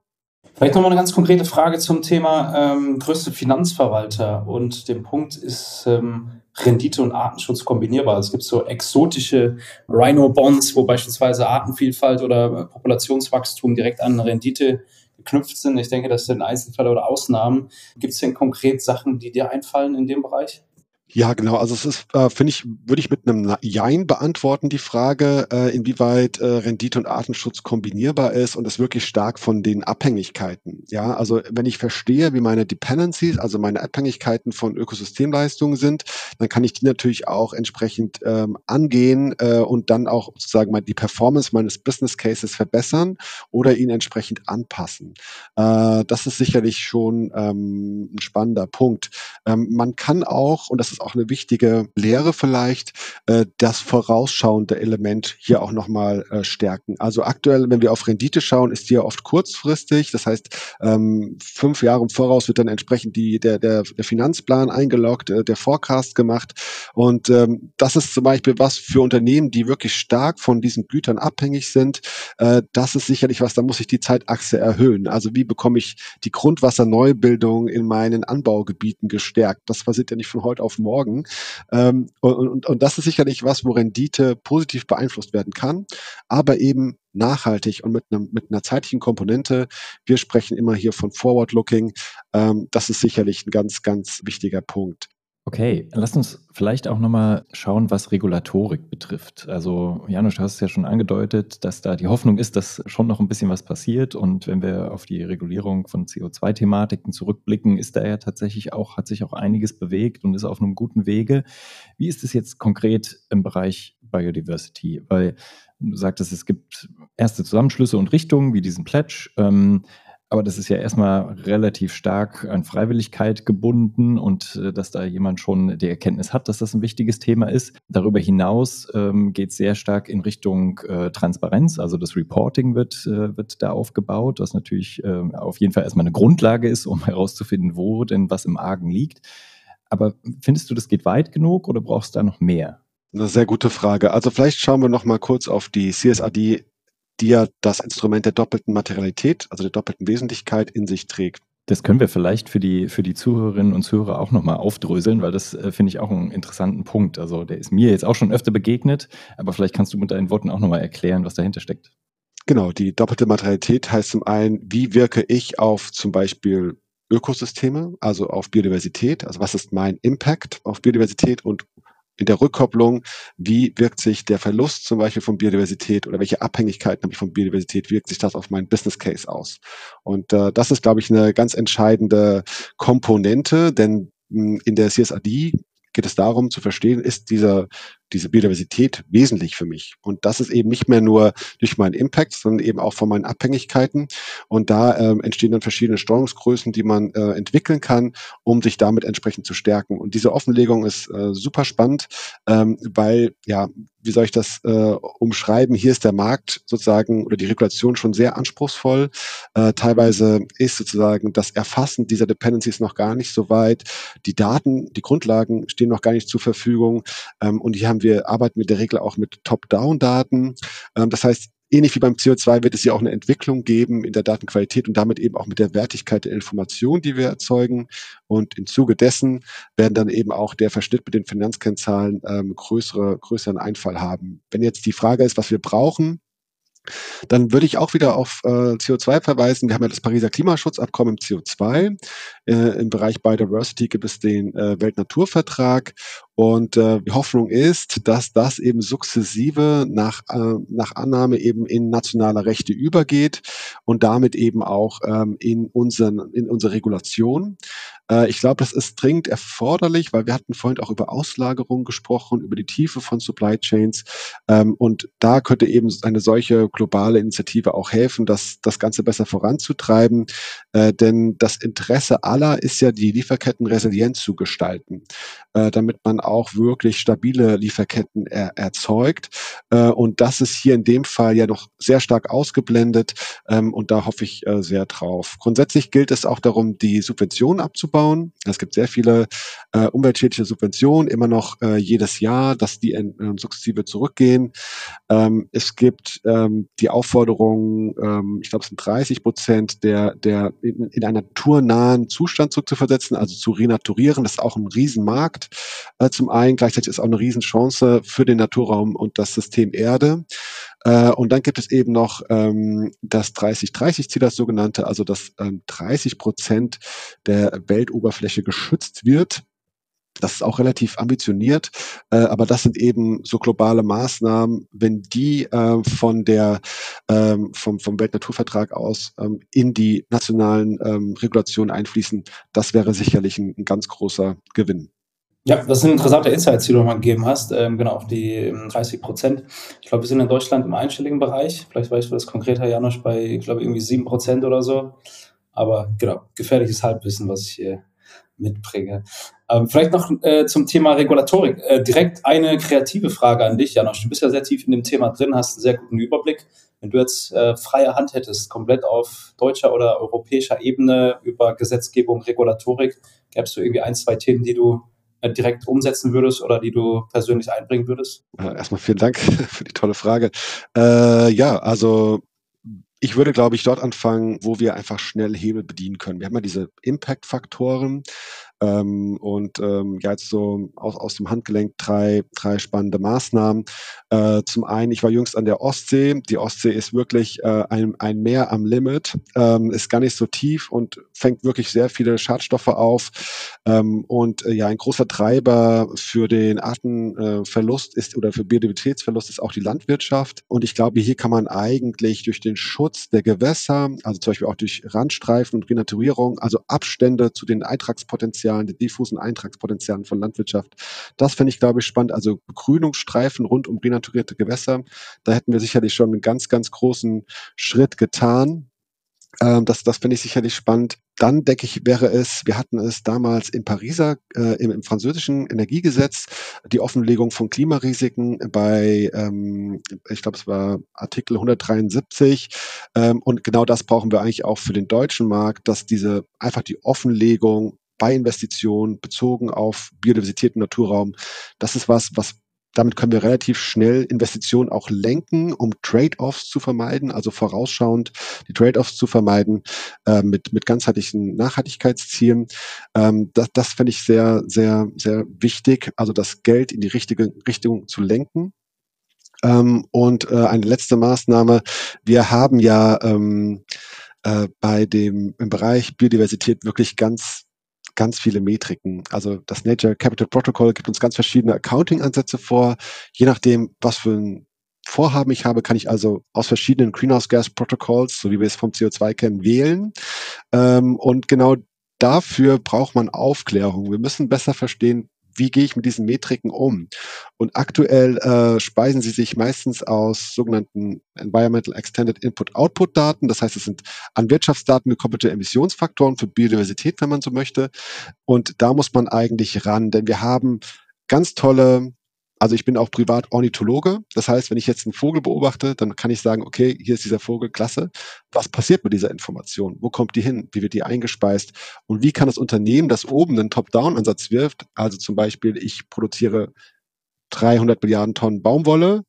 Speaker 3: Vielleicht nochmal eine ganz konkrete Frage zum Thema ähm, größte Finanzverwalter. Und dem Punkt ist ähm, Rendite und Artenschutz kombinierbar. Es gibt so exotische Rhino-Bonds, wo beispielsweise Artenvielfalt oder Populationswachstum direkt an Rendite geknüpft sind. Ich denke, das sind Einzelfälle oder Ausnahmen. Gibt es denn konkret Sachen, die dir einfallen in dem Bereich?
Speaker 4: Ja, genau. Also es ist, äh, finde ich, würde ich mit einem Jein beantworten, die Frage, äh, inwieweit äh, Rendite und Artenschutz kombinierbar ist und es wirklich stark von den Abhängigkeiten. Ja, also wenn ich verstehe, wie meine Dependencies, also meine Abhängigkeiten von Ökosystemleistungen sind, dann kann ich die natürlich auch entsprechend ähm, angehen äh, und dann auch sozusagen mal die Performance meines Business Cases verbessern oder ihn entsprechend anpassen. Äh, das ist sicherlich schon ähm, ein spannender Punkt. Ähm, man kann auch, und das ist auch eine wichtige Lehre vielleicht, äh, das vorausschauende Element hier auch nochmal äh, stärken. Also aktuell, wenn wir auf Rendite schauen, ist die ja oft kurzfristig. Das heißt, ähm, fünf Jahre im Voraus wird dann entsprechend die, der, der, der Finanzplan eingeloggt, äh, der Forecast gemacht. Und ähm, das ist zum Beispiel was für Unternehmen, die wirklich stark von diesen Gütern abhängig sind. Das ist sicherlich was, da muss ich die Zeitachse erhöhen. Also wie bekomme ich die Grundwasserneubildung in meinen Anbaugebieten gestärkt? Das passiert ja nicht von heute auf morgen morgen. Ähm, und, und, und das ist sicherlich was, wo Rendite positiv beeinflusst werden kann, aber eben nachhaltig und mit, einem, mit einer zeitlichen Komponente. Wir sprechen immer hier von Forward-Looking. Ähm, das ist sicherlich ein ganz, ganz wichtiger Punkt.
Speaker 2: Okay, lass uns vielleicht auch nochmal schauen, was Regulatorik betrifft. Also, Janusz, du hast es ja schon angedeutet, dass da die Hoffnung ist, dass schon noch ein bisschen was passiert. Und wenn wir auf die Regulierung von CO2-Thematiken zurückblicken, ist da ja tatsächlich auch, hat sich auch einiges bewegt und ist auf einem guten Wege. Wie ist es jetzt konkret im Bereich Biodiversity? Weil du sagtest, es gibt erste Zusammenschlüsse und Richtungen wie diesen Pledge. Ähm, aber das ist ja erstmal relativ stark an Freiwilligkeit gebunden und äh, dass da jemand schon die Erkenntnis hat, dass das ein wichtiges Thema ist. Darüber hinaus ähm, geht es sehr stark in Richtung äh, Transparenz, also das Reporting wird, äh, wird da aufgebaut, was natürlich äh, auf jeden Fall erstmal eine Grundlage ist, um [laughs] herauszufinden, wo denn was im Argen liegt. Aber findest du, das geht weit genug oder brauchst du da noch mehr?
Speaker 4: Eine sehr gute Frage. Also vielleicht schauen wir noch mal kurz auf die CSRD die ja das Instrument der doppelten Materialität, also der doppelten Wesentlichkeit in sich trägt.
Speaker 2: Das können wir vielleicht für die, für die Zuhörerinnen und Zuhörer auch nochmal aufdröseln, weil das äh, finde ich auch einen interessanten Punkt. Also der ist mir jetzt auch schon öfter begegnet, aber vielleicht kannst du mit deinen Worten auch nochmal erklären, was dahinter steckt.
Speaker 4: Genau, die doppelte Materialität heißt zum einen, wie wirke ich auf zum Beispiel Ökosysteme, also auf Biodiversität, also was ist mein Impact auf Biodiversität und in der Rückkopplung, wie wirkt sich der Verlust zum Beispiel von Biodiversität oder welche Abhängigkeiten habe ich von Biodiversität, wirkt sich das auf meinen Business Case aus? Und äh, das ist, glaube ich, eine ganz entscheidende Komponente, denn mh, in der CSRD geht es darum zu verstehen, ist dieser diese Biodiversität wesentlich für mich. Und das ist eben nicht mehr nur durch meinen Impact, sondern eben auch von meinen Abhängigkeiten. Und da ähm, entstehen dann verschiedene Steuerungsgrößen, die man äh, entwickeln kann, um sich damit entsprechend zu stärken. Und diese Offenlegung ist äh, super spannend, ähm, weil, ja, wie soll ich das äh, umschreiben? Hier ist der Markt sozusagen oder die Regulation schon sehr anspruchsvoll. Äh, teilweise ist sozusagen das Erfassen dieser Dependencies noch gar nicht so weit. Die Daten, die Grundlagen stehen noch gar nicht zur Verfügung. Ähm, und hier haben wir arbeiten mit der Regel auch mit Top-Down-Daten. Ähm, das heißt, ähnlich wie beim CO2 wird es ja auch eine Entwicklung geben in der Datenqualität und damit eben auch mit der Wertigkeit der Information, die wir erzeugen. Und im Zuge dessen werden dann eben auch der Verschnitt mit den Finanzkennzahlen ähm, größere, größeren Einfall haben. Wenn jetzt die Frage ist, was wir brauchen, dann würde ich auch wieder auf äh, CO2 verweisen. Wir haben ja das Pariser Klimaschutzabkommen im CO2. Äh, Im Bereich Biodiversity gibt es den äh, Weltnaturvertrag. Und äh, die Hoffnung ist, dass das eben sukzessive nach, äh, nach Annahme eben in nationale Rechte übergeht und damit eben auch ähm, in, unseren, in unsere Regulation. Äh, ich glaube, das ist dringend erforderlich, weil wir hatten vorhin auch über Auslagerung gesprochen, über die Tiefe von Supply Chains. Ähm, und da könnte eben eine solche globale Initiative auch helfen, das, das Ganze besser voranzutreiben. Äh, denn das Interesse aller ist ja, die Lieferketten resilient zu gestalten, äh, damit man auch wirklich stabile Lieferketten er, erzeugt. Äh, und das ist hier in dem Fall ja noch sehr stark ausgeblendet ähm, und da hoffe ich äh, sehr drauf. Grundsätzlich gilt es auch darum, die Subventionen abzubauen. Es gibt sehr viele äh, umweltschädliche Subventionen, immer noch äh, jedes Jahr, dass die in, äh, sukzessive zurückgehen. Ähm, es gibt ähm, die Aufforderung, ähm, ich glaube, es sind 30 Prozent der, der in, in einen naturnahen Zustand zurückzuversetzen, also zu renaturieren. Das ist auch ein Riesenmarkt. Äh, zum einen. Gleichzeitig ist auch eine Riesenchance für den Naturraum und das System Erde. Äh, und dann gibt es eben noch ähm, das 30-30-Ziel, das sogenannte, also dass ähm, 30 Prozent der Weltoberfläche geschützt wird. Das ist auch relativ ambitioniert, äh, aber das sind eben so globale Maßnahmen. Wenn die äh, von der ähm, vom, vom Weltnaturvertrag aus ähm, in die nationalen ähm, Regulationen einfließen, das wäre sicherlich ein, ein ganz großer Gewinn.
Speaker 3: Ja, das sind interessante Insights, die du mal gegeben hast. Ähm, genau, auf die 30 ähm, Prozent. Ich glaube, wir sind in Deutschland im einstelligen Bereich. Vielleicht weißt du das konkreter, Janusz, bei, ich glaube, irgendwie 7 Prozent oder so. Aber genau, gefährliches Halbwissen, was ich hier mitbringe. Ähm, vielleicht noch äh, zum Thema Regulatorik. Äh, direkt eine kreative Frage an dich, Janosch. Du bist ja sehr tief in dem Thema drin, hast einen sehr guten Überblick. Wenn du jetzt äh, freie Hand hättest, komplett auf deutscher oder europäischer Ebene über Gesetzgebung, Regulatorik, gäbst du irgendwie ein, zwei Themen, die du direkt umsetzen würdest oder die du persönlich einbringen würdest?
Speaker 4: Erstmal vielen Dank [laughs] für die tolle Frage. Äh, ja, also ich würde, glaube ich, dort anfangen, wo wir einfach schnell Hebel bedienen können. Wir haben ja diese Impact-Faktoren, ähm, und ähm, ja, jetzt so aus, aus dem Handgelenk drei, drei spannende Maßnahmen. Äh, zum einen, ich war jüngst an der Ostsee. Die Ostsee ist wirklich äh, ein, ein Meer am Limit, ähm, ist gar nicht so tief und fängt wirklich sehr viele Schadstoffe auf. Ähm, und äh, ja, ein großer Treiber für den Artenverlust ist oder für Biodiversitätsverlust ist auch die Landwirtschaft. Und ich glaube, hier kann man eigentlich durch den Schutz der Gewässer, also zum Beispiel auch durch Randstreifen und Renaturierung, also Abstände zu den Eintragspotenzialen, Potenzialen, den diffusen Eintragspotenzialen von Landwirtschaft. Das finde ich, glaube ich, spannend. Also Begrünungsstreifen rund um renaturierte Gewässer. Da hätten wir sicherlich schon einen ganz, ganz großen Schritt getan. Ähm, das das finde ich sicherlich spannend. Dann denke ich, wäre es, wir hatten es damals im Pariser, äh, im, im, französischen Energiegesetz, die Offenlegung von Klimarisiken bei, ähm, ich glaube, es war Artikel 173. Ähm, und genau das brauchen wir eigentlich auch für den deutschen Markt, dass diese einfach die Offenlegung bei Investitionen bezogen auf Biodiversität und Naturraum. Das ist was, was damit können wir relativ schnell Investitionen auch lenken, um Trade-offs zu vermeiden, also vorausschauend die Trade-offs zu vermeiden äh, mit, mit ganzheitlichen Nachhaltigkeitszielen. Ähm, das das finde ich sehr, sehr, sehr wichtig, also das Geld in die richtige Richtung zu lenken. Ähm, und äh, eine letzte Maßnahme, wir haben ja ähm, äh, bei dem im Bereich Biodiversität wirklich ganz ganz viele Metriken. Also das Nature Capital Protocol gibt uns ganz verschiedene Accounting-Ansätze vor. Je nachdem, was für ein Vorhaben ich habe, kann ich also aus verschiedenen Greenhouse Gas Protocols, so wie wir es vom CO2 kennen, wählen. Ähm, und genau dafür braucht man Aufklärung. Wir müssen besser verstehen, wie gehe ich mit diesen Metriken um? Und aktuell äh, speisen sie sich meistens aus sogenannten Environmental Extended Input-Output Daten. Das heißt, es sind an Wirtschaftsdaten gekoppelte Emissionsfaktoren für Biodiversität, wenn man so möchte. Und da muss man eigentlich ran, denn wir haben ganz tolle also ich bin auch privat Ornithologe. Das heißt, wenn ich jetzt einen Vogel beobachte, dann kann ich sagen, okay, hier ist dieser Vogel, klasse. Was passiert mit dieser Information? Wo kommt die hin? Wie wird die eingespeist? Und wie kann das Unternehmen, das oben einen Top-Down-Ansatz wirft, also zum Beispiel, ich produziere 300 Milliarden Tonnen Baumwolle,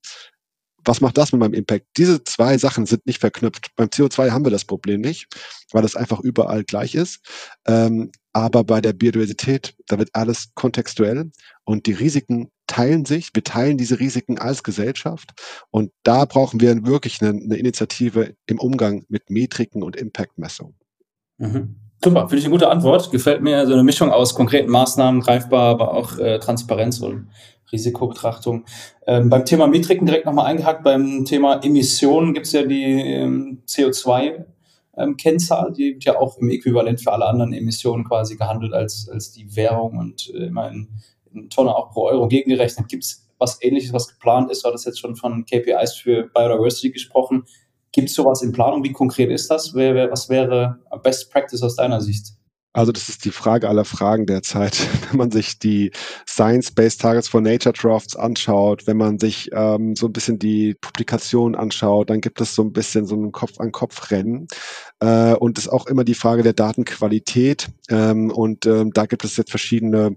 Speaker 4: was macht das mit meinem Impact? Diese zwei Sachen sind nicht verknüpft. Beim CO2 haben wir das Problem nicht, weil es einfach überall gleich ist. Ähm, aber bei der Biodiversität, da wird alles kontextuell und die Risiken teilen sich. Wir teilen diese Risiken als Gesellschaft. Und da brauchen wir wirklich eine, eine Initiative im Umgang mit Metriken und Impactmessungen.
Speaker 3: Mhm. Super, finde ich eine gute Antwort. Gefällt mir so eine Mischung aus konkreten Maßnahmen, greifbar, aber auch äh, Transparenz und Risikobetrachtung. Ähm, beim Thema Metriken direkt nochmal eingehakt. Beim Thema Emissionen gibt es ja die ähm, CO2 ähm, die wird ja auch im Äquivalent für alle anderen Emissionen quasi gehandelt als, als die Währung und äh, immer in, in Tonne auch pro Euro gegengerechnet. Gibt es was ähnliches, was geplant ist? Du hattest jetzt schon von KPIs für Biodiversity gesprochen. Gibt es sowas in Planung? Wie konkret ist das? Was wäre Best Practice aus deiner Sicht?
Speaker 4: Also das ist die Frage aller Fragen derzeit. [laughs] Wenn man sich die Science-Based Targets for Nature Drafts anschaut, wenn man sich ähm, so ein bisschen die Publikation anschaut, dann gibt es so ein bisschen so ein Kopf-an-Kopf-Rennen. Äh, und es ist auch immer die Frage der Datenqualität. Ähm, und ähm, da gibt es jetzt verschiedene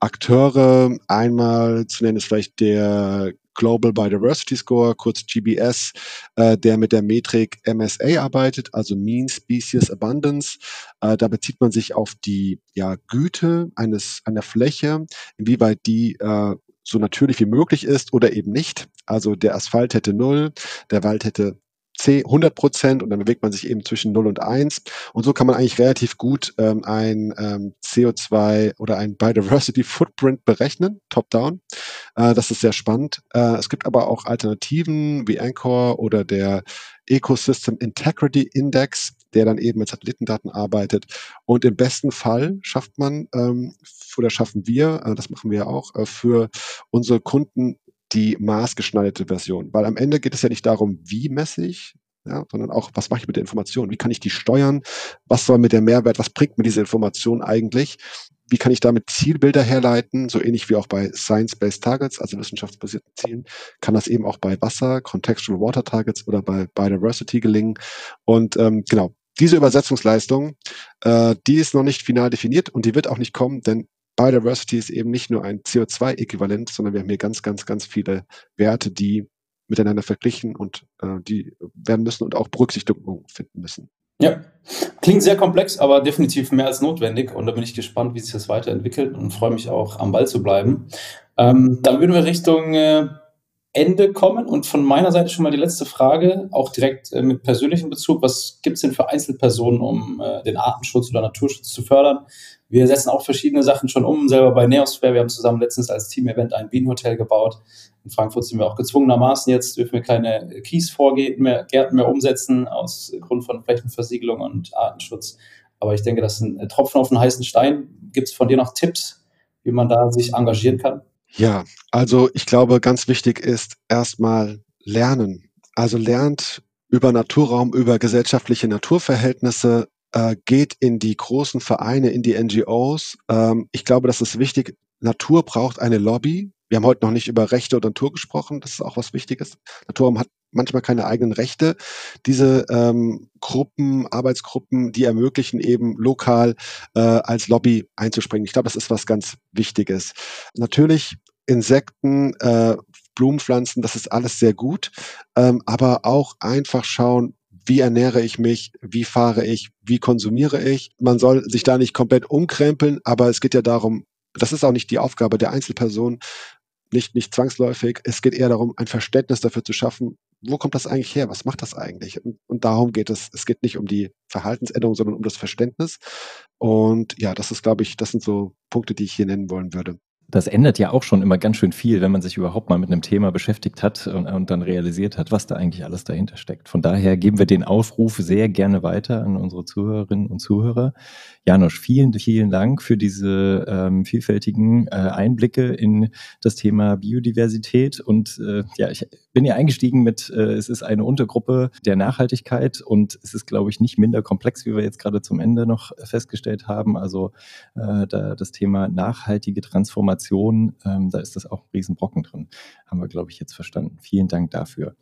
Speaker 4: Akteure. Einmal zu nennen ist vielleicht der Global Biodiversity Score, kurz GBS, äh, der mit der Metrik MSA arbeitet, also Mean Species Abundance. Äh, da bezieht man sich auf die ja, Güte eines einer Fläche, inwieweit die äh, so natürlich wie möglich ist oder eben nicht. Also der Asphalt hätte null, der Wald hätte C 100 Prozent und dann bewegt man sich eben zwischen 0 und 1. Und so kann man eigentlich relativ gut ähm, ein ähm, CO2 oder ein Biodiversity Footprint berechnen, top-down. Äh, das ist sehr spannend. Äh, es gibt aber auch Alternativen wie Anchor oder der Ecosystem Integrity Index, der dann eben mit Satellitendaten arbeitet. Und im besten Fall schafft man ähm, oder schaffen wir, äh, das machen wir auch, äh, für unsere Kunden die maßgeschneiderte Version. Weil am Ende geht es ja nicht darum, wie messe ich, ja, sondern auch, was mache ich mit der Information? Wie kann ich die steuern? Was soll mit der Mehrwert? Was bringt mir diese Information eigentlich? Wie kann ich damit Zielbilder herleiten? So ähnlich wie auch bei Science-Based Targets, also wissenschaftsbasierten Zielen, kann das eben auch bei Wasser, Contextual Water Targets oder bei Biodiversity gelingen. Und ähm, genau, diese Übersetzungsleistung, äh, die ist noch nicht final definiert und die wird auch nicht kommen, denn Biodiversity ist eben nicht nur ein CO2-Äquivalent, sondern wir haben hier ganz, ganz, ganz viele Werte, die miteinander verglichen und äh, die werden müssen und auch Berücksichtigung finden müssen.
Speaker 3: Ja, klingt sehr komplex, aber definitiv mehr als notwendig. Und da bin ich gespannt, wie sich das weiterentwickelt und freue mich auch, am Ball zu bleiben. Ähm, dann würden wir Richtung äh, Ende kommen und von meiner Seite schon mal die letzte Frage, auch direkt äh, mit persönlichem Bezug. Was gibt es denn für Einzelpersonen, um äh, den Artenschutz oder Naturschutz zu fördern? Wir setzen auch verschiedene Sachen schon um, selber bei Neosphere. Wir haben zusammen letztens als Team-Event ein Bienenhotel gebaut. In Frankfurt sind wir auch gezwungenermaßen jetzt, dürfen wir keine Kiesvorgärten mehr, Gärten mehr umsetzen, aus Grund von Flächenversiegelung und Artenschutz. Aber ich denke, das ist ein Tropfen auf einen heißen Stein. Gibt es von dir noch Tipps, wie man da sich engagieren kann?
Speaker 4: Ja, also ich glaube, ganz wichtig ist erstmal lernen. Also lernt über Naturraum, über gesellschaftliche Naturverhältnisse, äh, geht in die großen Vereine, in die NGOs. Ähm, ich glaube, das ist wichtig. Natur braucht eine Lobby. Wir haben heute noch nicht über Rechte und Natur gesprochen. Das ist auch was Wichtiges. Naturraum hat manchmal keine eigenen Rechte. Diese ähm, Gruppen, Arbeitsgruppen, die ermöglichen eben lokal äh, als Lobby einzuspringen. Ich glaube, das ist was ganz Wichtiges. Natürlich Insekten, äh, Blumenpflanzen, das ist alles sehr gut, ähm, aber auch einfach schauen, wie ernähre ich mich, wie fahre ich, wie konsumiere ich. Man soll sich da nicht komplett umkrempeln, aber es geht ja darum, das ist auch nicht die Aufgabe der Einzelperson, nicht, nicht zwangsläufig. Es geht eher darum, ein Verständnis dafür zu schaffen, wo kommt das eigentlich her? Was macht das eigentlich? Und, und darum geht es. Es geht nicht um die Verhaltensänderung, sondern um das Verständnis. Und ja, das ist, glaube ich, das sind so Punkte, die ich hier nennen wollen würde
Speaker 2: das ändert ja auch schon immer ganz schön viel, wenn man sich überhaupt mal mit einem Thema beschäftigt hat und, und, dann realisiert hat, was da eigentlich alles dahinter steckt. Von daher geben wir den Aufruf sehr gerne weiter an unsere Zuhörerinnen und Zuhörer. Janosch, vielen, vielen Dank für diese ähm, vielfältigen äh, Einblicke in das Thema Biodiversität. Und äh, ja, ich bin ja eingestiegen mit, äh, es ist eine Untergruppe der Nachhaltigkeit und es ist, glaube ich, nicht minder komplex, wie wir jetzt gerade zum Ende noch festgestellt haben. Also äh, da das Thema nachhaltige Transformation, ähm, da ist das auch ein Riesenbrocken drin. Haben wir, glaube ich, jetzt verstanden. Vielen Dank dafür.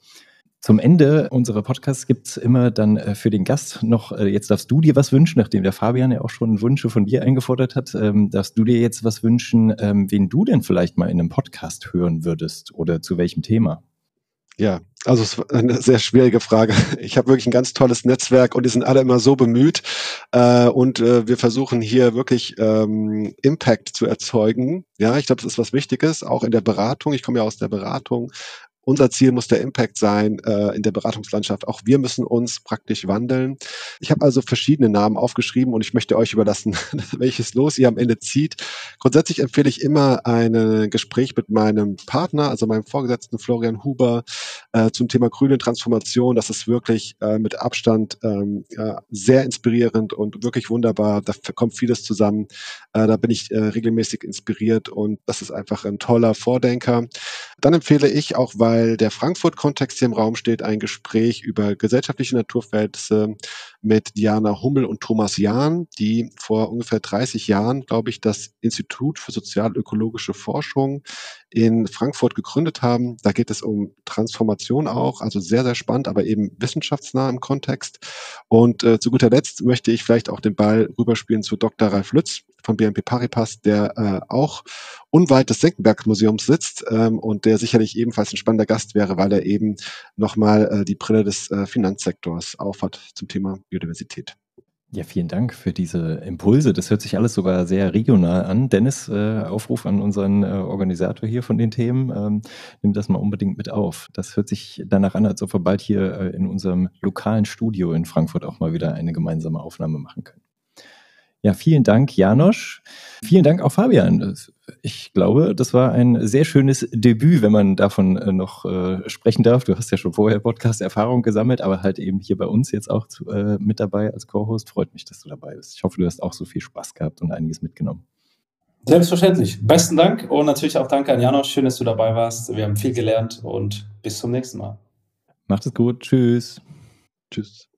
Speaker 2: Zum Ende unserer Podcasts gibt es immer dann äh, für den Gast noch, äh, jetzt darfst du dir was wünschen, nachdem der Fabian ja auch schon Wünsche von dir eingefordert hat, ähm, darfst du dir jetzt was wünschen, ähm, wen du denn vielleicht mal in einem Podcast hören würdest oder zu welchem Thema?
Speaker 4: Ja, also es ist eine sehr schwierige Frage. [laughs] Ich habe wirklich ein ganz tolles Netzwerk und die sind alle immer so bemüht. Äh, und äh, wir versuchen hier wirklich ähm, Impact zu erzeugen. Ja, ich glaube, das ist was Wichtiges, auch in der Beratung. Ich komme ja aus der Beratung unser Ziel muss der Impact sein äh, in der Beratungslandschaft. Auch wir müssen uns praktisch wandeln. Ich habe also verschiedene Namen aufgeschrieben und ich möchte euch überlassen, [laughs] welches Los ihr am Ende zieht. Grundsätzlich empfehle ich immer ein Gespräch mit meinem Partner, also meinem Vorgesetzten Florian Huber, äh, zum Thema grüne Transformation. Das ist wirklich äh, mit Abstand ja, sehr inspirierend und wirklich wunderbar. Da kommt vieles zusammen. Äh, da bin ich äh, regelmäßig inspiriert und das ist einfach ein toller Vordenker. Dann empfehle ich auch, weil weil der Frankfurt-Kontext hier im Raum steht, ein Gespräch über gesellschaftliche Naturverhältnisse mit Diana Hummel und Thomas Jahn, die vor ungefähr 30 Jahren, glaube ich, das Institut für sozialökologische Forschung in Frankfurt gegründet haben. Da geht es um Transformation auch, also sehr, sehr spannend, aber eben wissenschaftsnah im Kontext. Und äh, zu guter Letzt möchte ich vielleicht auch den Ball rüberspielen zu Dr. Ralf Lütz von BNP Paribas, der äh, auch unweit des Senckenberg-Museums sitzt ähm, und der sicherlich ebenfalls ein spannender Gast wäre, weil er eben nochmal äh, die Brille des äh, Finanzsektors aufhat zum Thema Biodiversität.
Speaker 2: Ja, vielen Dank für diese Impulse. Das hört sich alles sogar sehr regional an. Dennis, äh, Aufruf an unseren äh, Organisator hier von den Themen. Ähm, nimm das mal unbedingt mit auf. Das hört sich danach an, als ob wir bald hier äh, in unserem lokalen Studio in Frankfurt auch mal wieder eine gemeinsame Aufnahme machen können. Ja, vielen Dank, Janosch. Vielen Dank auch Fabian. Ich glaube, das war ein sehr schönes Debüt, wenn man davon äh, noch äh, sprechen darf. Du hast ja schon vorher Podcast-Erfahrung gesammelt, aber halt eben hier bei uns jetzt auch zu, äh, mit dabei als Co-Host. Freut mich, dass du dabei bist. Ich hoffe, du hast auch so viel Spaß gehabt und einiges mitgenommen.
Speaker 3: Selbstverständlich. Besten Dank und natürlich auch danke an Janosch. Schön, dass du dabei warst. Wir haben viel gelernt und bis zum nächsten Mal.
Speaker 2: Macht es gut. Tschüss.
Speaker 4: Tschüss.